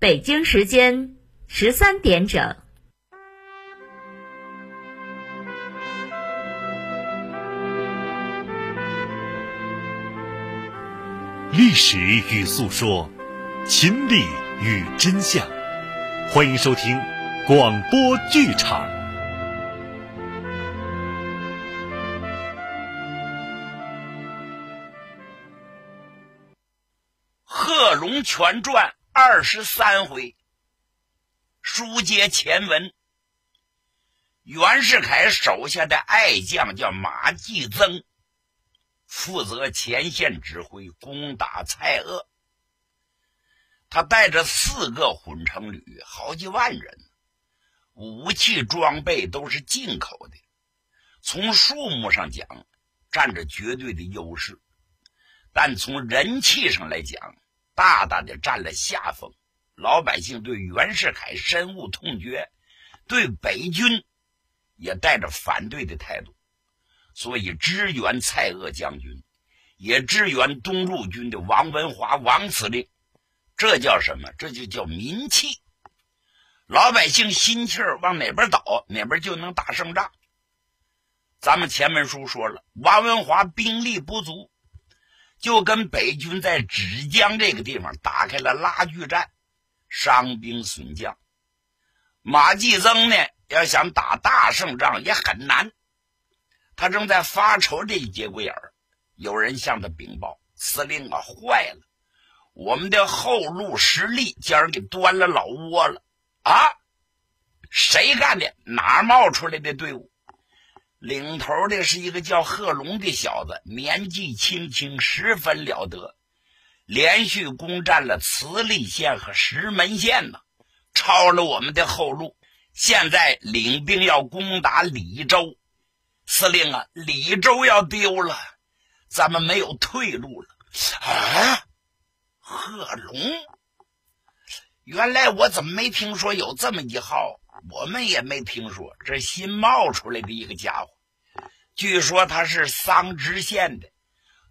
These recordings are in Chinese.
北京时间十三点整。历史与诉说，亲历与真相，欢迎收听广播剧场。《贺龙全传》二十三回，书接前文。袁世凯手下的爱将叫马继增。负责前线指挥攻打蔡锷，他带着四个混成旅，好几万人，武器装备都是进口的，从数目上讲占着绝对的优势，但从人气上来讲，大大的占了下风。老百姓对袁世凯深恶痛绝，对北军也带着反对的态度。所以支援蔡锷将军，也支援东路军的王文华王司令，这叫什么？这就叫民气。老百姓心气儿往哪边倒，哪边就能打胜仗。咱们前面书说了，王文华兵力不足，就跟北军在芷江这个地方打开了拉锯战，伤兵损将。马继增呢，要想打大胜仗也很难。他正在发愁这一节骨眼儿，有人向他禀报：“司令啊，坏了！我们的后路实力竟然给端了老窝了！啊，谁干的？哪冒出来的队伍？领头的是一个叫贺龙的小子，年纪轻轻，十分了得，连续攻占了慈利县和石门县呢，抄了我们的后路，现在领兵要攻打李州。”司令啊，李州要丢了，咱们没有退路了啊！贺龙，原来我怎么没听说有这么一号？我们也没听说，这新冒出来的一个家伙。据说他是桑植县的，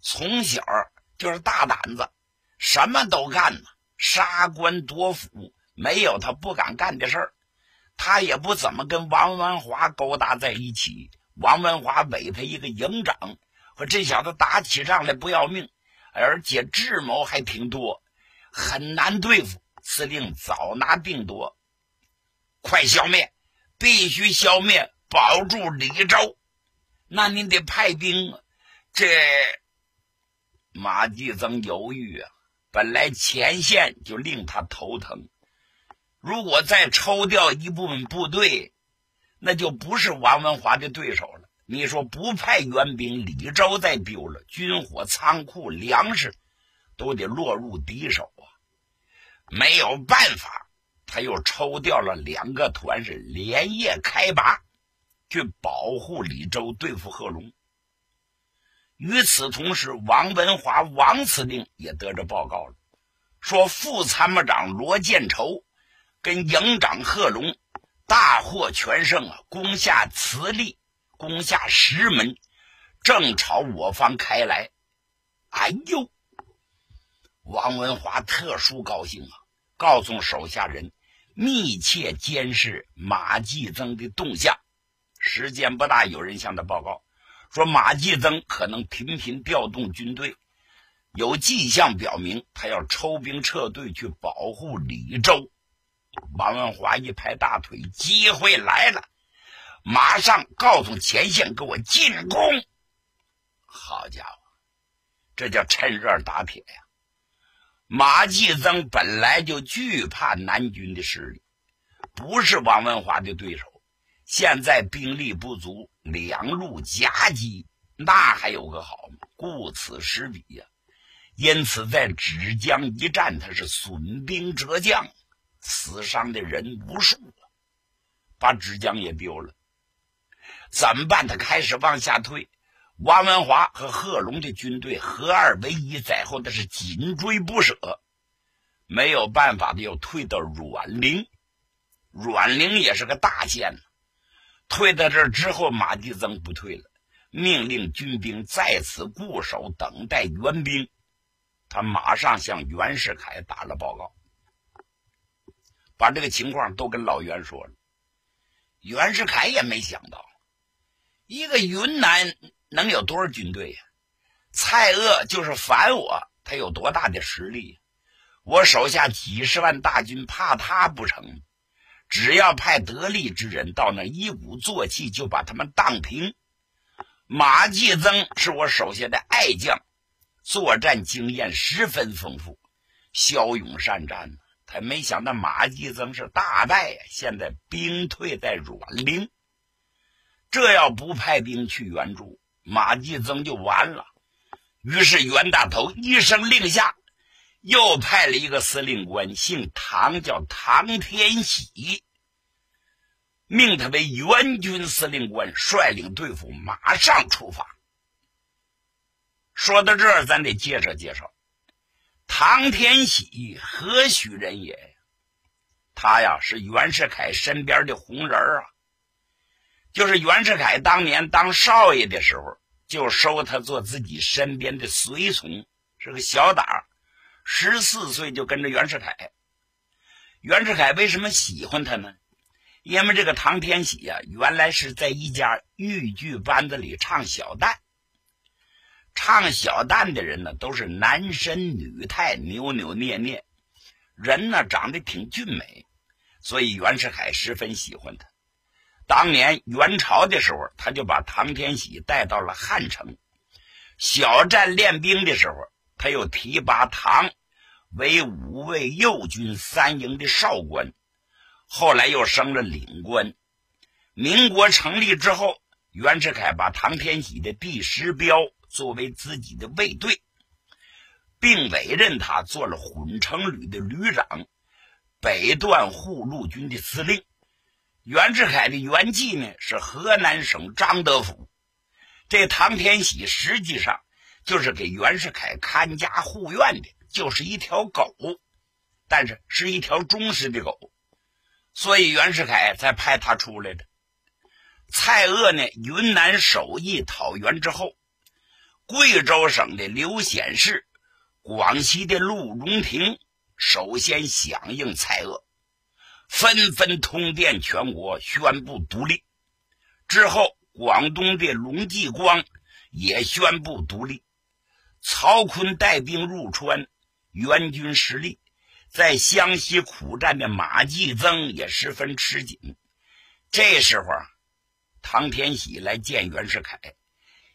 从小就是大胆子，什么都干呢，杀官夺府，没有他不敢干的事儿。他也不怎么跟王文华勾搭在一起。王文华委他一个营长，和这小子打起仗来不要命，而且智谋还挺多，很难对付。司令早拿定夺，快消灭，必须消灭，保住李州。那您得派兵啊！这马继增犹豫啊，本来前线就令他头疼，如果再抽调一部分部队。那就不是王文华的对手了。你说不派援兵，李州再丢了，军火仓库、粮食都得落入敌手啊！没有办法，他又抽调了两个团，是连夜开拔，去保护李州，对付贺龙。与此同时，王文华王司令也得着报告了，说副参谋长罗建仇跟营长贺龙。大获全胜啊！攻下慈利，攻下石门，正朝我方开来。哎呦，王文华特殊高兴啊！告诉手下人，密切监视马继增的动向。时间不大，有人向他报告说，马继增可能频频调动军队，有迹象表明他要抽兵撤退去保护李州。王文华一拍大腿，机会来了，马上告诉前线给我进攻！好家伙，这叫趁热打铁呀！马继增本来就惧怕南军的实力，不是王文华的对手。现在兵力不足，两路夹击，那还有个好吗？顾此失彼呀！因此，在芷江一战，他是损兵折将。死伤的人无数啊，把芷江也丢了，怎么办？他开始往下退。王文华和贺龙的军队合二为一，在后那是紧追不舍。没有办法的，又退到阮陵。阮陵也是个大县呢。退到这儿之后，马继增不退了，命令军兵在此固守，等待援兵。他马上向袁世凯打了报告。把这个情况都跟老袁说了。袁世凯也没想到，一个云南能有多少军队呀？蔡锷就是反我，他有多大的实力？我手下几十万大军，怕他不成？只要派得力之人到那一鼓作气，就把他们荡平。马继增是我手下的爱将，作战经验十分丰富，骁勇善战。他没想到马继增是大败呀，现在兵退在阮陵。这要不派兵去援助，马继增就完了。于是袁大头一声令下。又派了一个司令官，姓唐，叫唐天喜，命他为援军司令官，率领队伍马上出发。说到这儿，咱得介绍介绍唐天喜何许人也？他呀是袁世凯身边的红人啊，就是袁世凯当年当少爷的时候，就收他做自己身边的随从，是个小党。十四岁就跟着袁世凯，袁世凯为什么喜欢他呢？因为这个唐天喜呀，原来是在一家豫剧班子里唱小旦。唱小旦的人呢，都是男身女态、扭扭捏捏，人呢长得挺俊美，所以袁世凯十分喜欢他。当年元朝的时候，他就把唐天喜带到了汉城，小站练兵的时候，他又提拔唐。为五位右军三营的少官，后来又升了领官。民国成立之后，袁世凯把唐天喜的第十标作为自己的卫队，并委任他做了混成旅的旅长、北段护路军的司令。袁世凯的原籍呢是河南省张德府，这唐天喜实际上就是给袁世凯看家护院的。就是一条狗，但是是一条忠实的狗，所以袁世凯才派他出来的。蔡锷呢，云南首义讨袁之后，贵州省的刘显世、广西的陆荣廷首先响应蔡锷，纷纷通电全国宣布独立。之后，广东的龙继光也宣布独立。曹锟带兵入川。援军失利，在湘西苦战的马继增也十分吃紧。这时候啊，唐天喜来见袁世凯，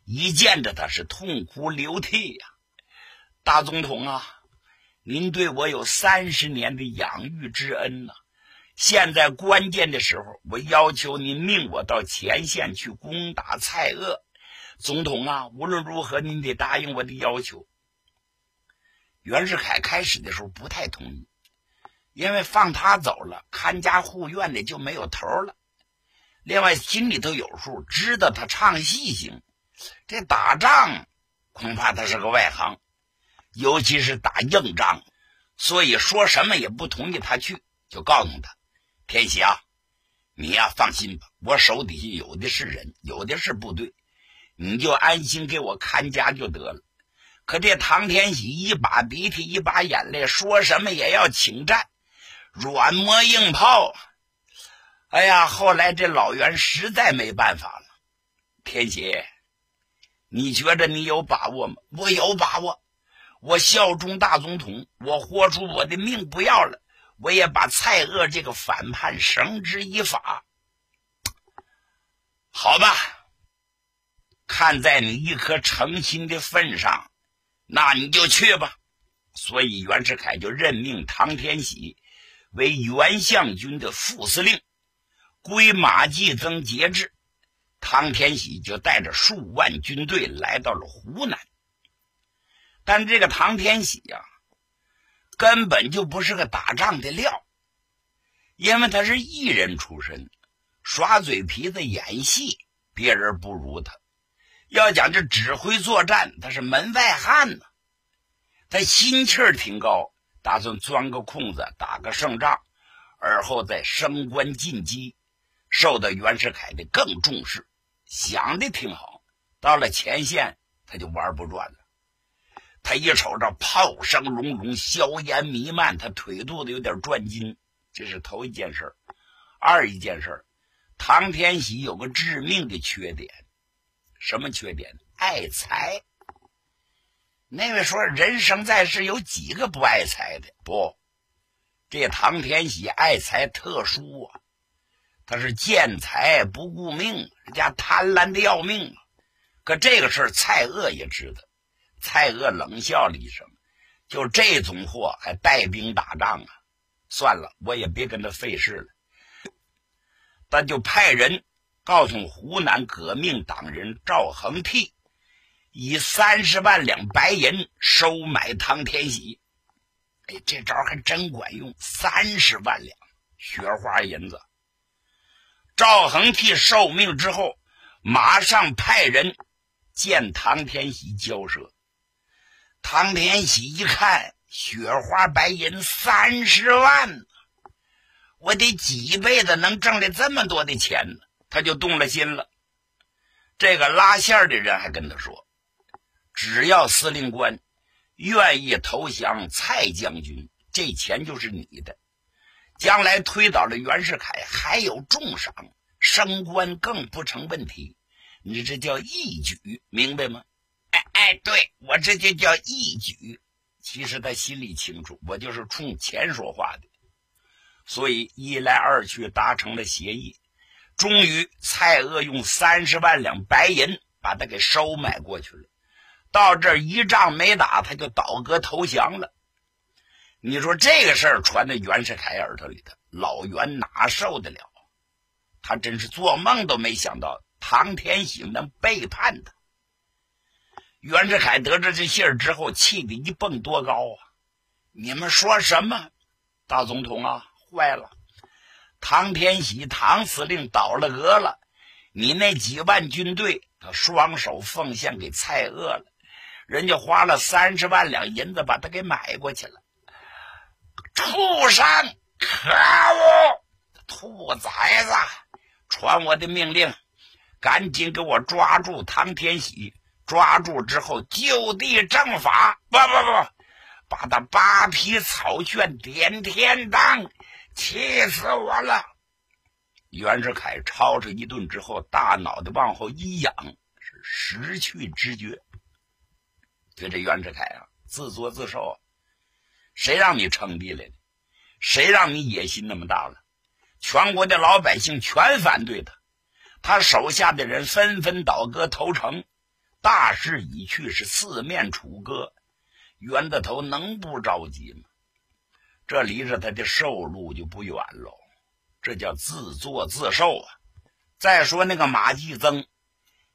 一见着他是痛哭流涕呀：“大总统啊，您对我有三十年的养育之恩呐！现在关键的时候，我要求您命我到前线去攻打蔡锷。总统啊，无论如何，您得答应我的要求。”袁世凯开始的时候不太同意，因为放他走了，看家护院的就没有头了。另外心里头有数，知道他唱戏行，这打仗恐怕他是个外行，尤其是打硬仗，所以说什么也不同意他去。就告诉他：“天喜啊，你呀放心吧，我手底下有的是人，有的是部队，你就安心给我看家就得了。”可这唐天喜一把鼻涕一把眼泪，说什么也要请战，软磨硬泡。哎呀，后来这老袁实在没办法了。天喜，你觉着你有把握吗？我有把握，我效忠大总统，我豁出我的命不要了，我也把蔡锷这个反叛绳之以法。好吧，看在你一颗诚心的份上。那你就去吧，所以袁世凯就任命唐天喜为袁相军的副司令，归马继增节制。唐天喜就带着数万军队来到了湖南。但这个唐天喜呀，根本就不是个打仗的料，因为他是艺人出身，耍嘴皮子演戏，别人不如他。要讲这指挥作战，他是门外汉呢。他心气儿挺高，打算钻个空子打个胜仗，而后再升官晋级，受到袁世凯的更重视。想的挺好，到了前线他就玩不转了。他一瞅这炮声隆隆，硝烟弥漫，他腿肚子有点转筋。这是头一件事二一件事唐天喜有个致命的缺点，什么缺点？爱财。那位说，人生在世有几个不爱财的？不，这唐天喜爱财特殊啊，他是见财不顾命，人家贪婪的要命。可这个事儿，蔡锷也知道。蔡锷冷笑了一声：“就这种货还带兵打仗啊？算了，我也别跟他费事了。但就派人告诉湖南革命党人赵恒惕，以三十万两白银收买唐天喜。哎，这招还真管用，三十万两雪花银子。赵恒惕受命之后，马上派人见唐天喜交涉。唐天喜一看，雪花白银三十万，我得几辈子能挣来这么多的钱呢？他就动了心了。这个拉线的人还跟他说：“只要司令官愿意投降蔡将军，这钱就是你的。将来推倒了袁世凯，还有重赏，升官更不成问题。你这叫义举，明白吗？”对我这就叫义举。其实他心里清楚，我就是冲钱说话的。所以一来二去达成了协议，终于蔡锷用三十万两白银把他给收买过去了。到这一仗没打，他就倒戈投降了。你说这个事儿传到袁世凯耳朵里头，老袁哪受得了？他真是做梦都没想到唐天喜能背叛他。袁世凯得知这信儿之后，气得一蹦多高啊！你们说什么？大总统啊，坏了！唐天喜，唐司令倒了戈了，你那几万军队，他双手奉献给蔡锷了，人家花了三十万两银子把他给买过去了。畜生！可恶！兔崽子！传我的命令，赶紧给我抓住唐天喜！抓住之后就地正法，不不不，把他扒皮草卷点天当，气死我了！袁世凯吵吵一顿之后，大脑袋往后一仰，是失去知觉。就这袁世凯啊，自作自受。谁让你称帝来的？谁让你野心那么大了？全国的老百姓全反对他，他手下的人纷纷倒戈投诚。大势已去，是四面楚歌，袁大头能不着急吗？这离着他的寿路就不远喽，这叫自作自受啊！再说那个马继增，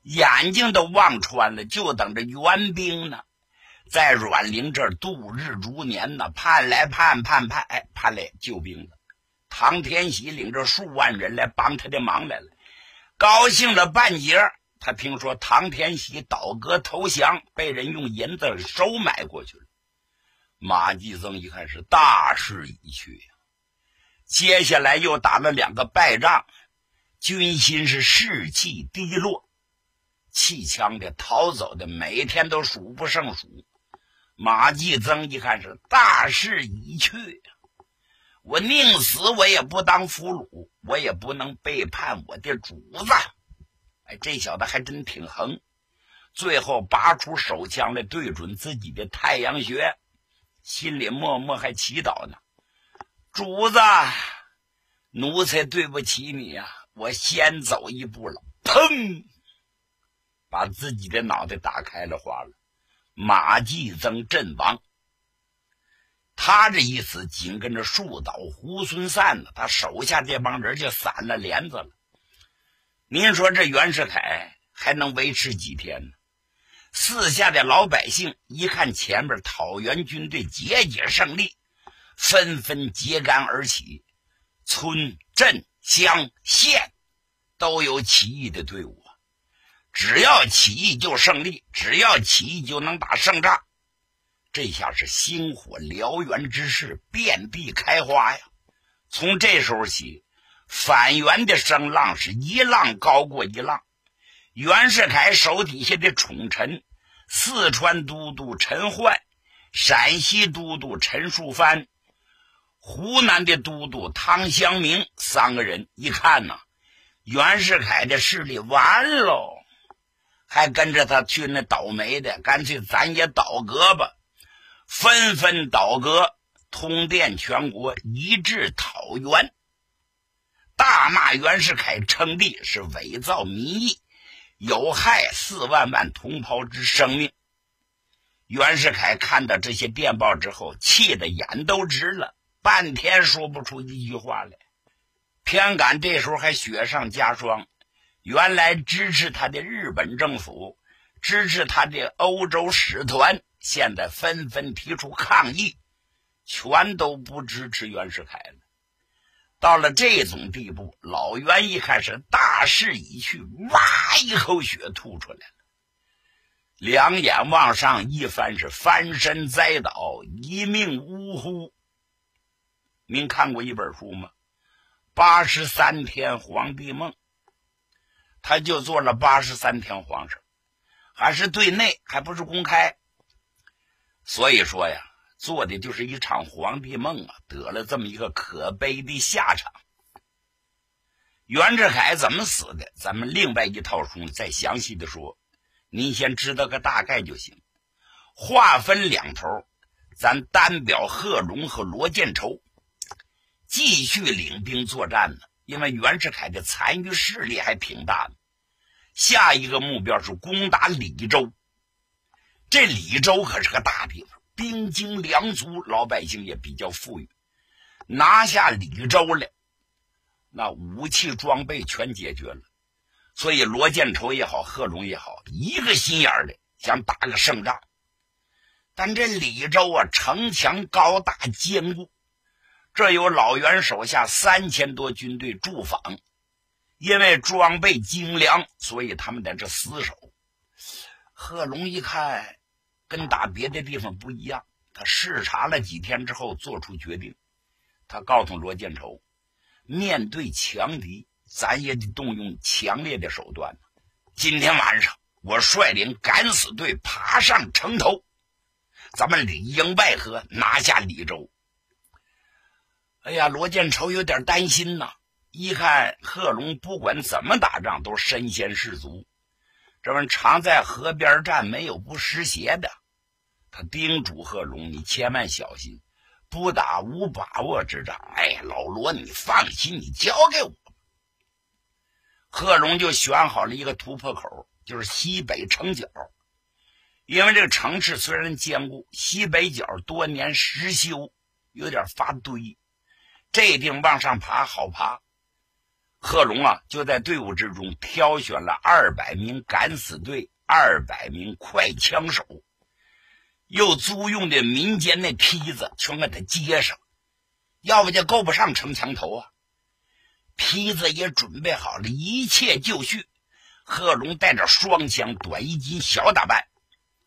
眼睛都望穿了，就等着援兵呢，在阮陵这儿度日如年呢，盼来盼盼盼，哎，盼来救兵了。唐天喜领着数万人来帮他的忙来了，高兴了半截。他听说唐天喜倒戈投降，被人用银子收买过去了。马继增一看是大势已去呀，接下来又打了两个败仗，军心是士气低落，气枪的逃走的每天都数不胜数。马继增一看是大势已去，我宁死我也不当俘虏，我也不能背叛我的主子。哎，这小子还真挺横，最后拔出手枪来对准自己的太阳穴，心里默默还祈祷呢：“主子，奴才对不起你呀，我先走一步了。”砰，把自己的脑袋打开了花了。马继增阵亡，他这一死，紧跟着树倒猢狲散了，他手下这帮人就散了帘子了。您说这袁世凯还能维持几天呢？四下的老百姓一看前面讨袁军队节节胜利，纷纷揭竿而起，村镇乡县都有起义的队伍。只要起义就胜利，只要起义就能打胜仗。这下是星火燎原之势遍地开花呀！从这时候起。反袁的声浪是一浪高过一浪，袁世凯手底下的宠臣，四川都督陈焕、陕西都督陈树藩、湖南的都督唐祥明三个人。一看呐，袁世凯的势力完喽，还跟着他去那倒霉的，干脆咱也倒戈吧，纷纷倒戈，通电全国，一致讨袁，大骂袁世凯称帝是伪造民意，有害四万万同胞之生命。袁世凯看到这些电报之后，气得眼都直了。半天说不出一句话来，偏赶这时候还雪上加霜。原来支持他的日本政府，支持他的欧洲使团，现在纷纷提出抗议，全都不支持袁世凯了。到了这种地步，老袁一看是大势已去，哇一口血吐出来了，两眼往上一翻，是翻身栽倒，一命呜呼。您看过一本书吗？八十三天皇帝梦，他就做了八十三天皇上，还是对内，还不是公开。所以说呀，做的就是一场皇帝梦啊，得了这么一个可悲的下场。袁世凯怎么死的？咱们另外一套书再详细的说，您先知道个大概就行。话分两头，咱单表贺龙和罗建筹。继续领兵作战呢，因为袁世凯的残余势力还挺大的。下一个目标是攻打李州。这李州可是个大地方，兵精粮足，老百姓也比较富裕。拿下李州了，那武器装备全解决了。所以罗建筹也好，贺龙也好，一个心眼的想打个胜仗。但这李州啊，城墙高大坚固。这有老袁手下三千多军队驻防，因为装备精良，所以他们在这死守。贺龙一看，跟打别的地方不一样，他视察了几天之后，做出决定。他告诉罗建筹，面对强敌，咱也得动用强烈的手段。今天晚上，我率领敢死队爬上城头，咱们里应外合，拿下李州。哎呀，罗建筹有点担心呐。一看贺龙不管怎么打仗都身先士卒，这玩意常在河边站，没有不湿鞋的。他叮嘱贺龙：“你千万小心，不打无把握之仗。”哎，老罗，你放心，你交给我。贺龙就选好了一个突破口，就是西北城角，因为这个城市虽然坚固，西北角多年失修，有点发堆。这地方往上爬好爬，贺龙啊就在队伍之中挑选了二百名敢死队、二百名快枪手，又租用的民间的梯子全给他接上，要不就够不上城墙头啊。梯子也准备好了，一切就绪。贺龙带着双枪、短衣襟、小打扮，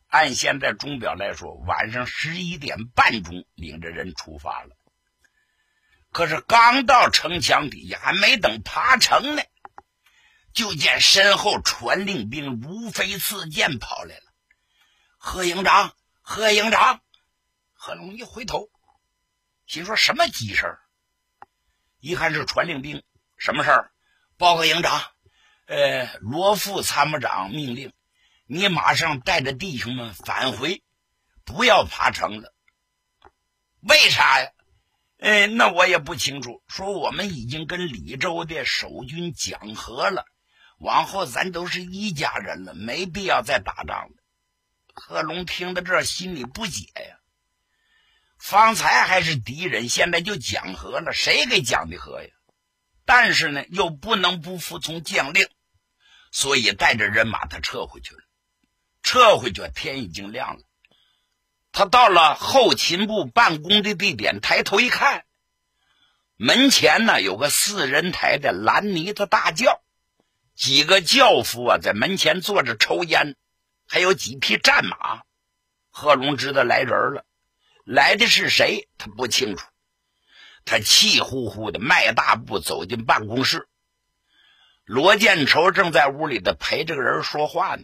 按现在钟表来说，晚上十一点半钟，领着人出发了。可是刚到城墙底下，还没等爬城呢，就见身后传令兵如飞似箭跑来了。贺营长，贺营长，贺龙一回头，心说什么急事一看是传令兵，什么事儿？报告营长，呃，罗副参谋长命令你马上带着弟兄们返回，不要爬城了。为啥呀？哎，那我也不清楚。说我们已经跟李州的守军讲和了，往后咱都是一家人了，没必要再打仗了。贺龙听到这，心里不解呀。方才还是敌人，现在就讲和了，谁给讲的和呀？但是呢，又不能不服从将令，所以带着人马他撤回去了。撤回去，天已经亮了。他到了后勤部办公的地点，抬头一看，门前呢有个四人抬的蓝泥子大轿，几个轿夫啊在门前坐着抽烟，还有几匹战马。贺龙知道来人了，来的是谁他不清楚。他气呼呼的迈大步走进办公室，罗建筹正在屋里的陪这个人说话呢，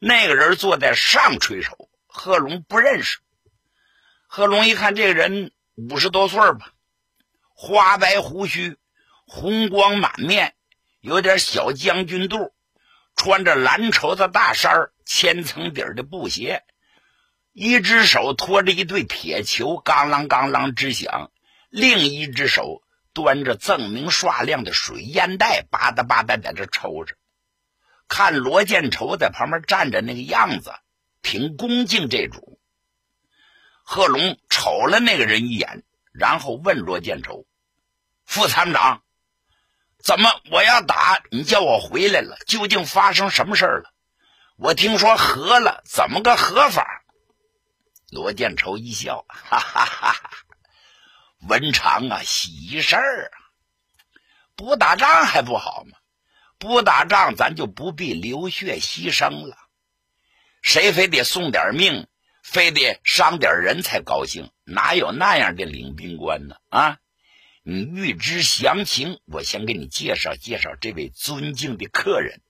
那个人坐在上垂手。贺龙不认识，贺龙一看这个人五十多岁吧，花白胡须，红光满面，有点小将军肚，穿着蓝绸子大衫千层底儿的布鞋，一只手托着一对铁球，咣啷咣啷直响；另一只手端着锃明刷亮的水烟袋，吧嗒吧嗒在这抽着。看罗建筹在旁边站着那个样子，挺恭敬这主。贺龙瞅了那个人一眼，然后问罗建筹。副参谋长，怎么我要打你叫我回来了？究竟发生什么事了？我听说和了，怎么个和法？罗建筹一笑，哈哈哈哈！文长啊，喜事儿啊！不打仗还不好吗？不打仗，咱就不必流血牺牲了。谁非得送点命，非得伤点人才高兴？哪有那样的领兵官呢？啊！你欲知详情，我先给你介绍介绍这位尊敬的客人。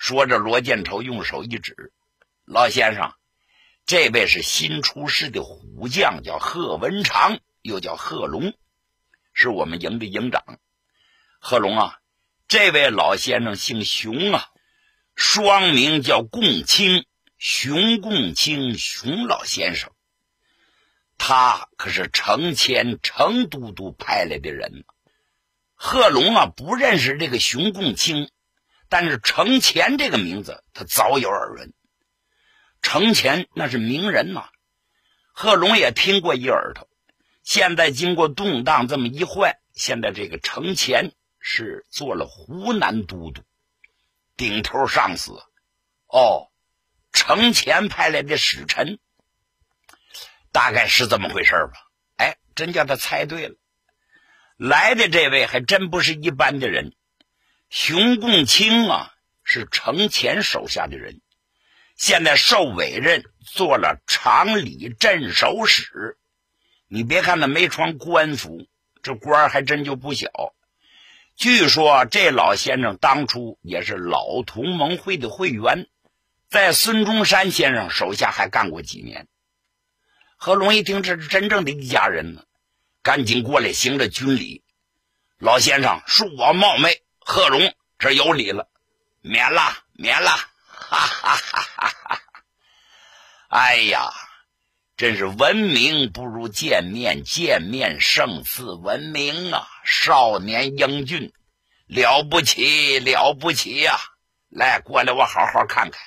说着，罗建筹用手一指：“老先生，这位是新出师的虎将，叫贺文长，又叫贺龙，是我们营的营长。贺龙啊，这位老先生姓熊啊，双名叫共青，熊共青，熊老先生。”他可是成千成都督派来的人贺龙啊，不认识这个熊共青，但是程潜这个名字他早有耳闻。程潜那是名人呐，贺龙也听过一耳朵。现在经过动荡这么一换，现在这个程潜是做了湖南都督，顶头上司。哦，程潜派来的使臣。大概是这么回事吧？哎，真叫他猜对了。来的这位还真不是一般的人，熊共清啊，是程潜手下的人，现在受委任做了常理镇守使。你别看他没穿官服，这官还真就不小。据说这老先生当初也是老同盟会的会员，在孙中山先生手下还干过几年。何龙一听，这是真正的一家人呢，赶紧过来行了军礼。老先生恕我冒昧，贺龙这有礼了，免了，免了，哈哈哈哈哈！哎呀，真是闻名不如见面，见面胜似闻名啊！少年英俊，了不起，了不起呀！来，过来，我好好看看。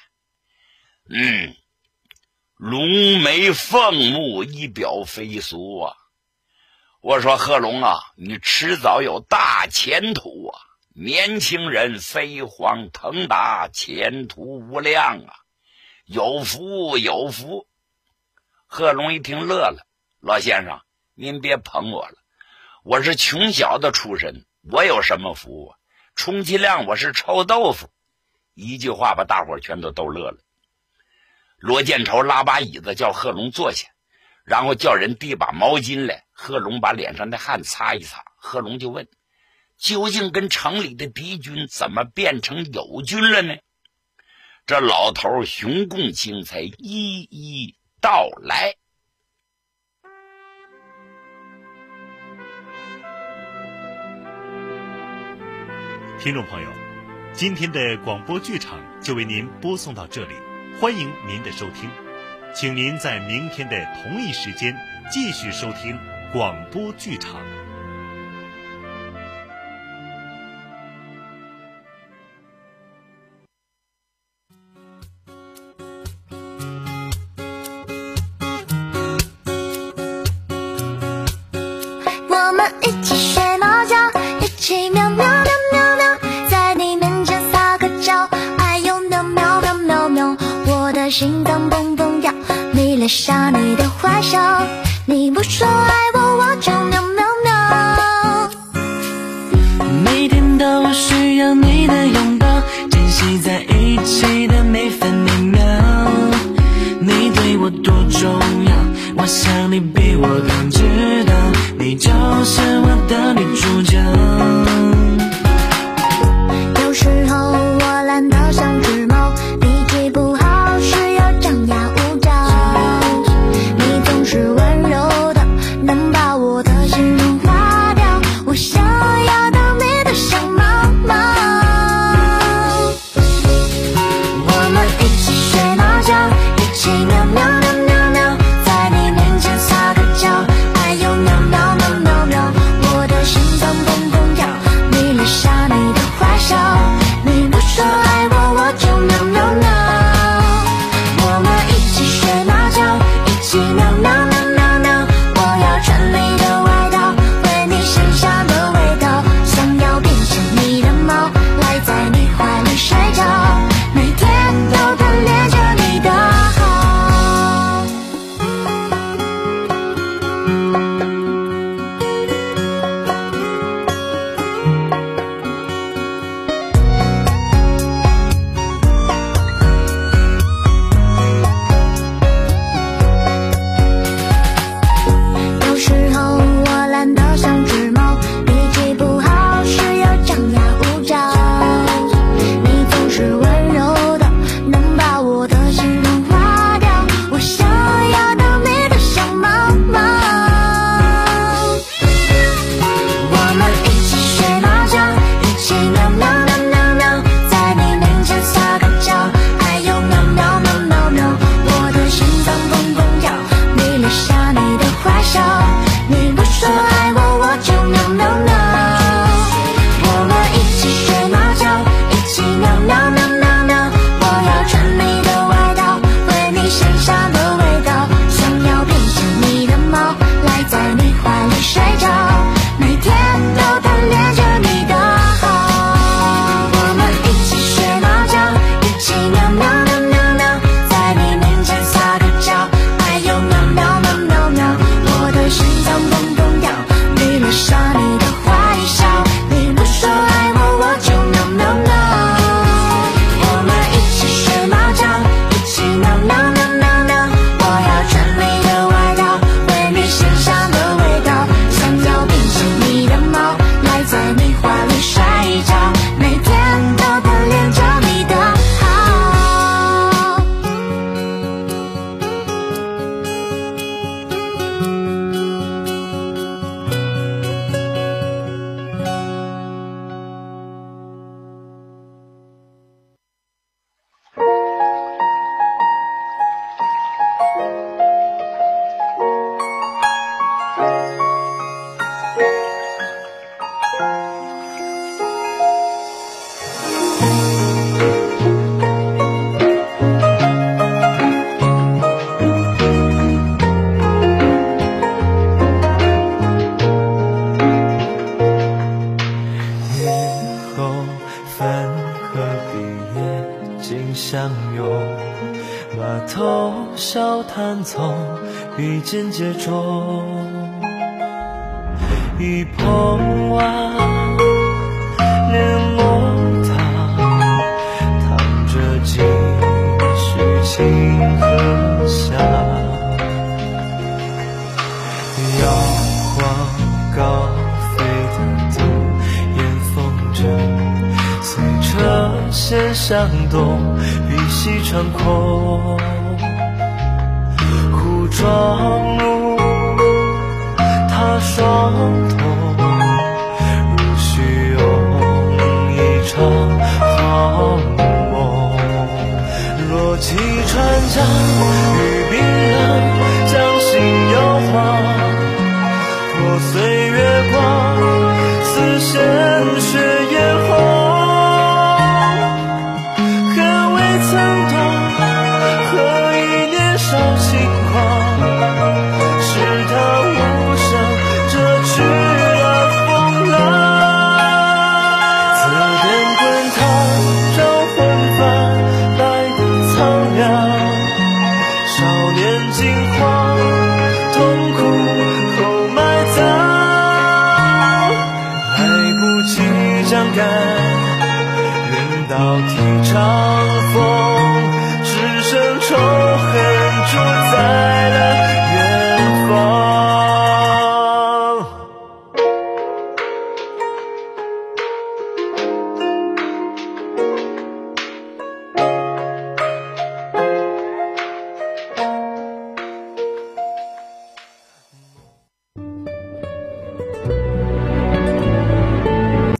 嗯。龙眉凤目，仪表飞俗啊！我说贺龙啊，你迟早有大前途啊！年轻人飞黄腾达，前途无量啊！有福有福！贺龙一听乐了，老先生，您别捧我了，我是穷小子出身，我有什么福啊？充其量我是臭豆腐。一句话把大伙全都逗乐了。罗建朝拉把椅子叫贺龙坐下，然后叫人递把毛巾来。贺龙把脸上的汗擦一擦。贺龙就问：“究竟跟城里的敌军怎么变成友军了呢？”这老头熊共清才一一道来。听众朋友，今天的广播剧场就为您播送到这里。欢迎您的收听，请您在明天的同一时间继续收听广播剧场。心脏砰砰跳，迷恋上你的坏笑，你不说爱我，我就喵喵喵。每天都需要你的拥抱，珍惜在一起的每分每秒。你对我多重要，我想你比我更知道，你就是我的女主角。弹奏，笔尖接着，一捧碗，连摸它，弹着几许情和香，摇晃高飞的杜烟风筝，随着弦响动，笔息穿空。双目，他双瞳，如许用一场好梦。若骑船桨，与冰冷，